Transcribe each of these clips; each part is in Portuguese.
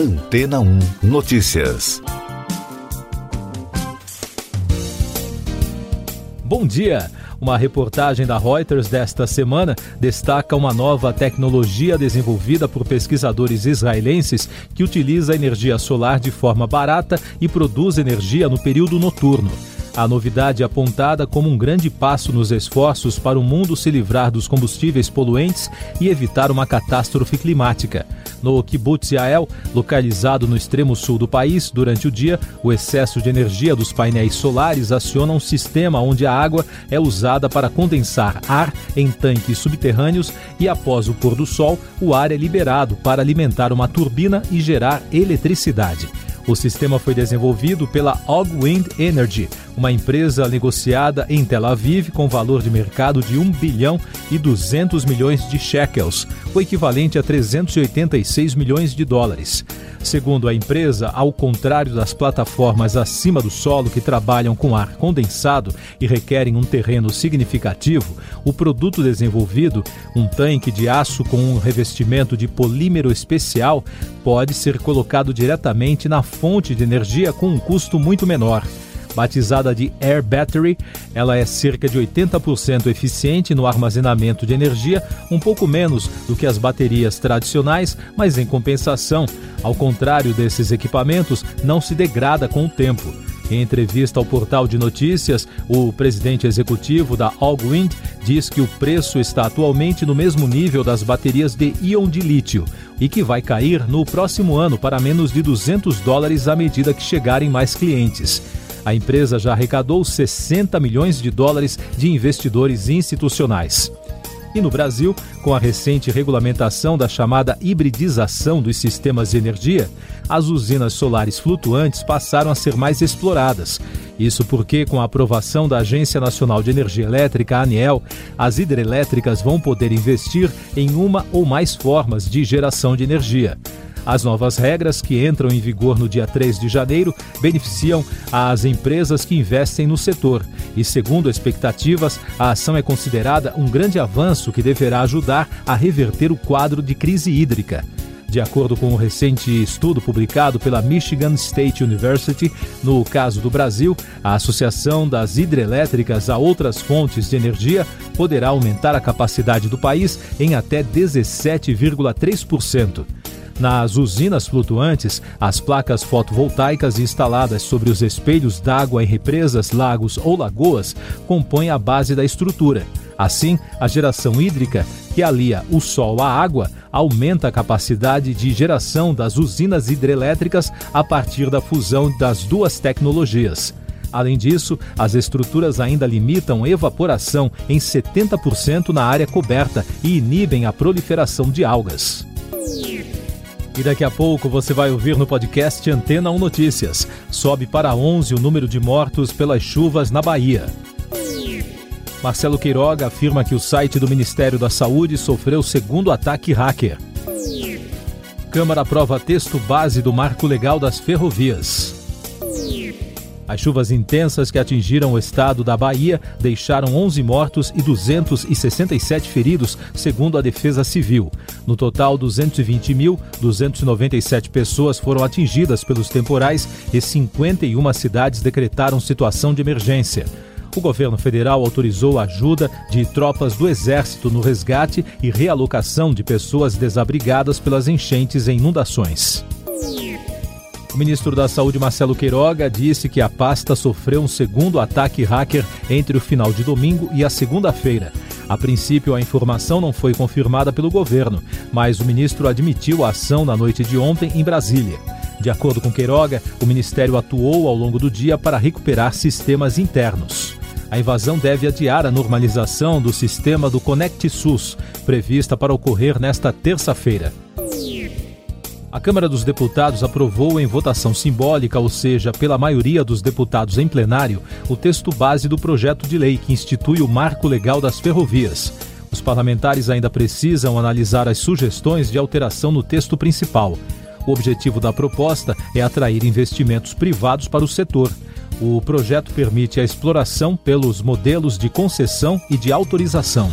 Antena 1 Notícias. Bom dia! Uma reportagem da Reuters desta semana destaca uma nova tecnologia desenvolvida por pesquisadores israelenses que utiliza energia solar de forma barata e produz energia no período noturno. A novidade é apontada como um grande passo nos esforços para o mundo se livrar dos combustíveis poluentes e evitar uma catástrofe climática. No kibbutz Yael, localizado no extremo sul do país, durante o dia, o excesso de energia dos painéis solares aciona um sistema onde a água é usada para condensar ar em tanques subterrâneos e após o pôr do sol, o ar é liberado para alimentar uma turbina e gerar eletricidade. O sistema foi desenvolvido pela Ogwind Energy, uma empresa negociada em Tel Aviv com valor de mercado de 1 bilhão e 200 milhões de shekels, o equivalente a 386 milhões de dólares. Segundo a empresa, ao contrário das plataformas acima do solo que trabalham com ar condensado e requerem um terreno significativo, o produto desenvolvido, um tanque de aço com um revestimento de polímero especial, pode ser colocado diretamente na fonte de energia com um custo muito menor. Batizada de Air Battery, ela é cerca de 80% eficiente no armazenamento de energia, um pouco menos do que as baterias tradicionais, mas em compensação, ao contrário desses equipamentos, não se degrada com o tempo. Em entrevista ao portal de notícias, o presidente executivo da Allwind diz que o preço está atualmente no mesmo nível das baterias de íon de lítio e que vai cair no próximo ano para menos de 200 dólares à medida que chegarem mais clientes. A empresa já arrecadou 60 milhões de dólares de investidores institucionais. E no Brasil, com a recente regulamentação da chamada hibridização dos sistemas de energia, as usinas solares flutuantes passaram a ser mais exploradas. Isso porque, com a aprovação da Agência Nacional de Energia Elétrica, ANEEL, as hidrelétricas vão poder investir em uma ou mais formas de geração de energia. As novas regras, que entram em vigor no dia 3 de janeiro, beneficiam as empresas que investem no setor. E, segundo expectativas, a ação é considerada um grande avanço que deverá ajudar a reverter o quadro de crise hídrica. De acordo com um recente estudo publicado pela Michigan State University, no caso do Brasil, a associação das hidrelétricas a outras fontes de energia poderá aumentar a capacidade do país em até 17,3%. Nas usinas flutuantes, as placas fotovoltaicas instaladas sobre os espelhos d'água em represas, lagos ou lagoas compõem a base da estrutura. Assim, a geração hídrica, que alia o sol à água, aumenta a capacidade de geração das usinas hidrelétricas a partir da fusão das duas tecnologias. Além disso, as estruturas ainda limitam evaporação em 70% na área coberta e inibem a proliferação de algas. E daqui a pouco você vai ouvir no podcast Antena 1 Notícias. Sobe para 11 o número de mortos pelas chuvas na Bahia. Marcelo Queiroga afirma que o site do Ministério da Saúde sofreu segundo ataque hacker. Câmara aprova texto base do Marco Legal das Ferrovias. As chuvas intensas que atingiram o estado da Bahia deixaram 11 mortos e 267 feridos, segundo a Defesa Civil. No total, 220.297 pessoas foram atingidas pelos temporais e 51 cidades decretaram situação de emergência. O governo federal autorizou a ajuda de tropas do Exército no resgate e realocação de pessoas desabrigadas pelas enchentes e inundações. O ministro da Saúde, Marcelo Queiroga, disse que a pasta sofreu um segundo ataque hacker entre o final de domingo e a segunda-feira. A princípio, a informação não foi confirmada pelo governo, mas o ministro admitiu a ação na noite de ontem em Brasília. De acordo com Queiroga, o ministério atuou ao longo do dia para recuperar sistemas internos. A invasão deve adiar a normalização do sistema do Conect SUS, prevista para ocorrer nesta terça-feira. A Câmara dos Deputados aprovou em votação simbólica, ou seja, pela maioria dos deputados em plenário, o texto base do projeto de lei que institui o Marco Legal das Ferrovias. Os parlamentares ainda precisam analisar as sugestões de alteração no texto principal. O objetivo da proposta é atrair investimentos privados para o setor. O projeto permite a exploração pelos modelos de concessão e de autorização.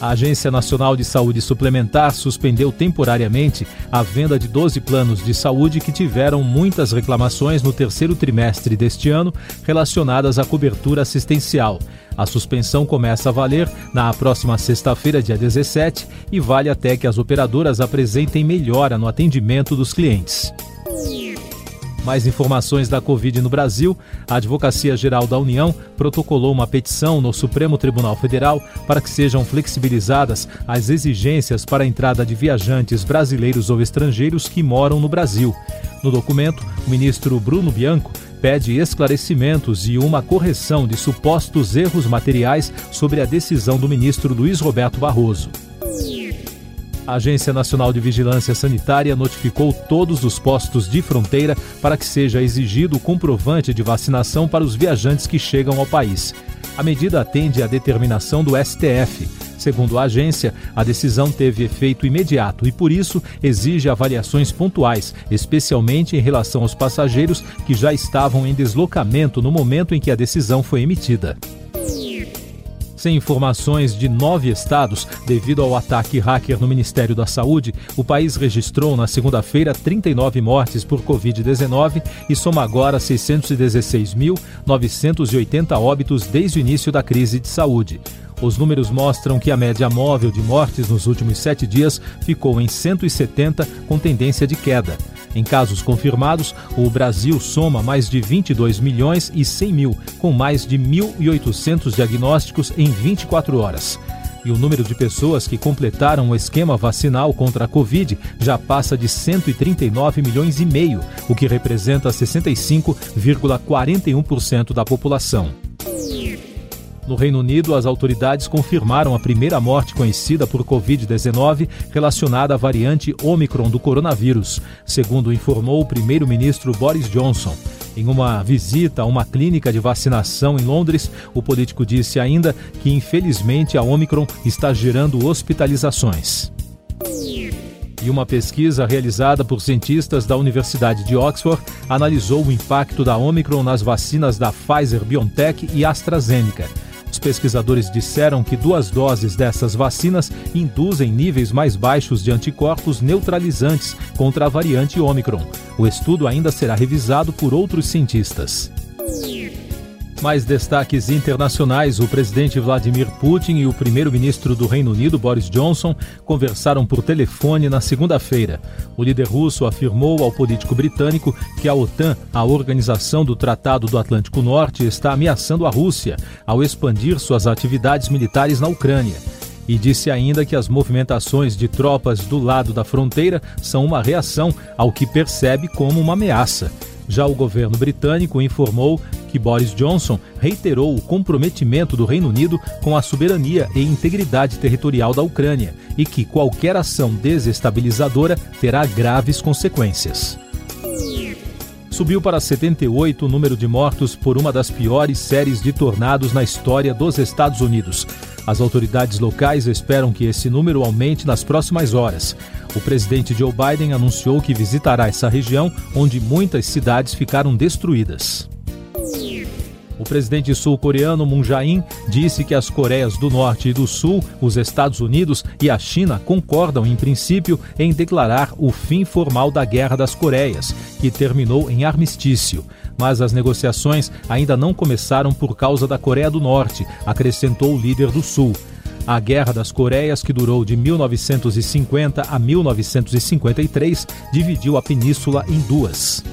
A Agência Nacional de Saúde Suplementar suspendeu temporariamente a venda de 12 planos de saúde que tiveram muitas reclamações no terceiro trimestre deste ano relacionadas à cobertura assistencial. A suspensão começa a valer na próxima sexta-feira, dia 17, e vale até que as operadoras apresentem melhora no atendimento dos clientes. Mais informações da Covid no Brasil. A Advocacia Geral da União protocolou uma petição no Supremo Tribunal Federal para que sejam flexibilizadas as exigências para a entrada de viajantes brasileiros ou estrangeiros que moram no Brasil. No documento, o ministro Bruno Bianco pede esclarecimentos e uma correção de supostos erros materiais sobre a decisão do ministro Luiz Roberto Barroso. A Agência Nacional de Vigilância Sanitária notificou todos os postos de fronteira para que seja exigido o comprovante de vacinação para os viajantes que chegam ao país. A medida atende à determinação do STF. Segundo a agência, a decisão teve efeito imediato e, por isso, exige avaliações pontuais, especialmente em relação aos passageiros que já estavam em deslocamento no momento em que a decisão foi emitida. Sem informações de nove estados devido ao ataque hacker no Ministério da Saúde, o país registrou na segunda-feira 39 mortes por Covid-19 e soma agora 616.980 óbitos desde o início da crise de saúde. Os números mostram que a média móvel de mortes nos últimos sete dias ficou em 170, com tendência de queda. Em casos confirmados, o Brasil soma mais de 22 milhões e 100 mil, com mais de 1.800 diagnósticos em 24 horas. E o número de pessoas que completaram o esquema vacinal contra a Covid já passa de 139 milhões e meio, o que representa 65,41% da população. No Reino Unido, as autoridades confirmaram a primeira morte conhecida por Covid-19 relacionada à variante Omicron do coronavírus, segundo informou o primeiro-ministro Boris Johnson. Em uma visita a uma clínica de vacinação em Londres, o político disse ainda que, infelizmente, a Omicron está gerando hospitalizações. E uma pesquisa realizada por cientistas da Universidade de Oxford analisou o impacto da Omicron nas vacinas da Pfizer BioNTech e AstraZeneca. Os pesquisadores disseram que duas doses dessas vacinas induzem níveis mais baixos de anticorpos neutralizantes contra a variante Omicron. O estudo ainda será revisado por outros cientistas. Mais destaques internacionais: o presidente Vladimir Putin e o primeiro-ministro do Reino Unido, Boris Johnson, conversaram por telefone na segunda-feira. O líder russo afirmou ao político britânico que a OTAN, a Organização do Tratado do Atlântico Norte, está ameaçando a Rússia ao expandir suas atividades militares na Ucrânia. E disse ainda que as movimentações de tropas do lado da fronteira são uma reação ao que percebe como uma ameaça. Já o governo britânico informou que Boris Johnson reiterou o comprometimento do Reino Unido com a soberania e integridade territorial da Ucrânia e que qualquer ação desestabilizadora terá graves consequências. Subiu para 78 o número de mortos por uma das piores séries de tornados na história dos Estados Unidos. As autoridades locais esperam que esse número aumente nas próximas horas. O presidente Joe Biden anunciou que visitará essa região onde muitas cidades ficaram destruídas. O presidente sul-coreano Moon Jae-in disse que as Coreias do Norte e do Sul, os Estados Unidos e a China concordam em princípio em declarar o fim formal da Guerra das Coreias, que terminou em armistício. Mas as negociações ainda não começaram por causa da Coreia do Norte, acrescentou o líder do Sul. A Guerra das Coreias, que durou de 1950 a 1953, dividiu a península em duas.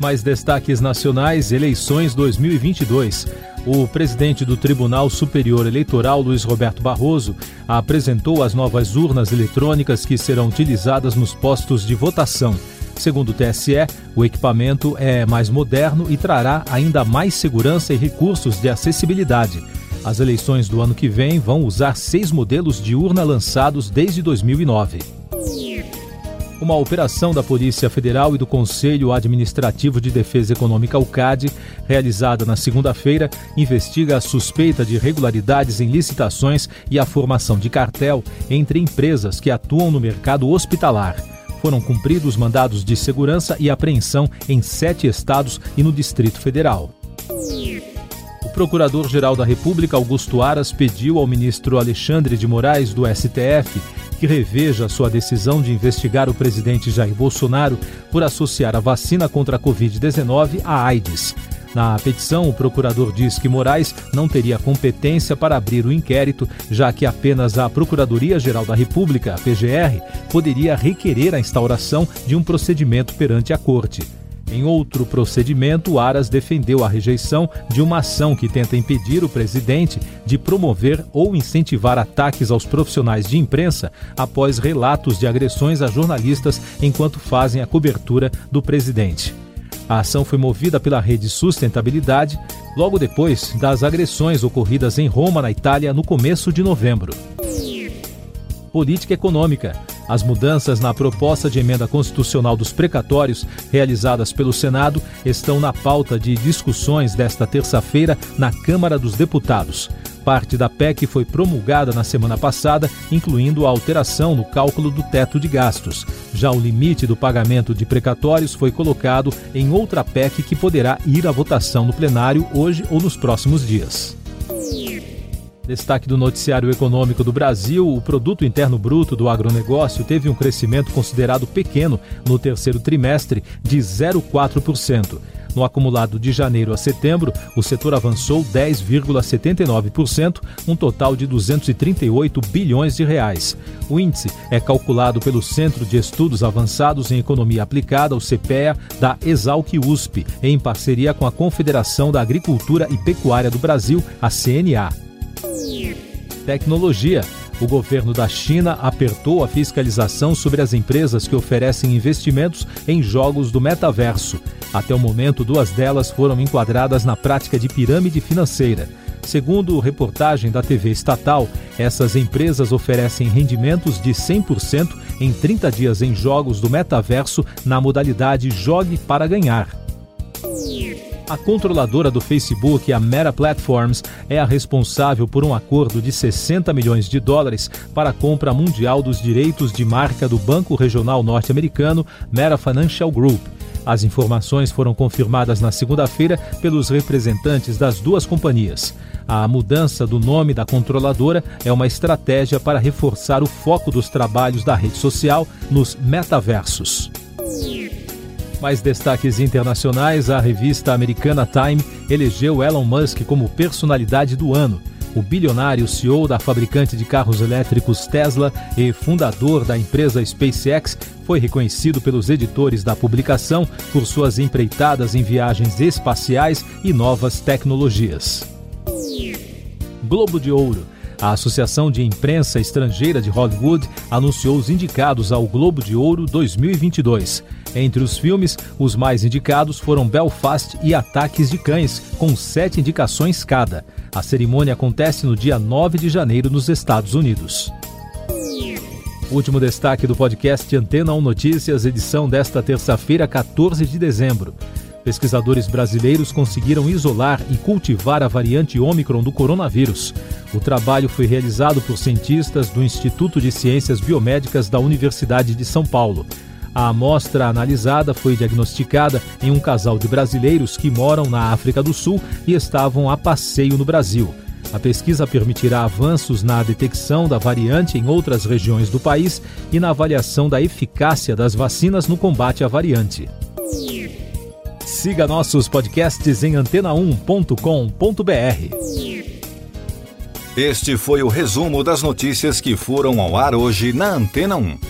Mais destaques nacionais: eleições 2022. O presidente do Tribunal Superior Eleitoral, Luiz Roberto Barroso, apresentou as novas urnas eletrônicas que serão utilizadas nos postos de votação. Segundo o TSE, o equipamento é mais moderno e trará ainda mais segurança e recursos de acessibilidade. As eleições do ano que vem vão usar seis modelos de urna lançados desde 2009. Uma operação da Polícia Federal e do Conselho Administrativo de Defesa Econômica, o CAD, realizada na segunda-feira, investiga a suspeita de irregularidades em licitações e a formação de cartel entre empresas que atuam no mercado hospitalar. foram cumpridos mandados de segurança e apreensão em sete estados e no Distrito Federal. O Procurador-Geral da República, Augusto Aras, pediu ao ministro Alexandre de Moraes, do STF, que reveja sua decisão de investigar o presidente Jair Bolsonaro por associar a vacina contra a Covid-19 à AIDS. Na petição, o procurador diz que Moraes não teria competência para abrir o inquérito, já que apenas a Procuradoria-Geral da República, PGR, poderia requerer a instauração de um procedimento perante a Corte. Em outro procedimento, Aras defendeu a rejeição de uma ação que tenta impedir o presidente de promover ou incentivar ataques aos profissionais de imprensa após relatos de agressões a jornalistas enquanto fazem a cobertura do presidente. A ação foi movida pela Rede Sustentabilidade logo depois das agressões ocorridas em Roma, na Itália, no começo de novembro. Política Econômica. As mudanças na proposta de emenda constitucional dos precatórios realizadas pelo Senado estão na pauta de discussões desta terça-feira na Câmara dos Deputados. Parte da PEC foi promulgada na semana passada, incluindo a alteração no cálculo do teto de gastos. Já o limite do pagamento de precatórios foi colocado em outra PEC que poderá ir à votação no plenário hoje ou nos próximos dias. Destaque do noticiário econômico do Brasil: o produto interno bruto do agronegócio teve um crescimento considerado pequeno no terceiro trimestre, de 0,4%. No acumulado de janeiro a setembro, o setor avançou 10,79%, um total de 238 bilhões de reais. O índice é calculado pelo Centro de Estudos Avançados em Economia Aplicada, o CPEA, da Exalc USP, em parceria com a Confederação da Agricultura e Pecuária do Brasil, a CNA. Tecnologia. O governo da China apertou a fiscalização sobre as empresas que oferecem investimentos em jogos do metaverso. Até o momento, duas delas foram enquadradas na prática de pirâmide financeira. Segundo reportagem da TV estatal, essas empresas oferecem rendimentos de 100% em 30 dias em jogos do metaverso na modalidade Jogue para Ganhar. A controladora do Facebook, a Meta Platforms, é a responsável por um acordo de 60 milhões de dólares para a compra mundial dos direitos de marca do banco regional norte-americano Meta Financial Group. As informações foram confirmadas na segunda-feira pelos representantes das duas companhias. A mudança do nome da controladora é uma estratégia para reforçar o foco dos trabalhos da rede social nos metaversos. Mais destaques internacionais: a revista americana Time elegeu Elon Musk como personalidade do ano. O bilionário CEO da fabricante de carros elétricos Tesla e fundador da empresa SpaceX foi reconhecido pelos editores da publicação por suas empreitadas em viagens espaciais e novas tecnologias. Globo de Ouro. A Associação de Imprensa Estrangeira de Hollywood anunciou os indicados ao Globo de Ouro 2022. Entre os filmes, os mais indicados foram Belfast e Ataques de Cães, com sete indicações cada. A cerimônia acontece no dia 9 de janeiro nos Estados Unidos. Último destaque do podcast Antena 1 Notícias, edição desta terça-feira, 14 de dezembro. Pesquisadores brasileiros conseguiram isolar e cultivar a variante Ômicron do coronavírus. O trabalho foi realizado por cientistas do Instituto de Ciências Biomédicas da Universidade de São Paulo. A amostra analisada foi diagnosticada em um casal de brasileiros que moram na África do Sul e estavam a passeio no Brasil. A pesquisa permitirá avanços na detecção da variante em outras regiões do país e na avaliação da eficácia das vacinas no combate à variante. Siga nossos podcasts em antena1.com.br. Este foi o resumo das notícias que foram ao ar hoje na Antena 1.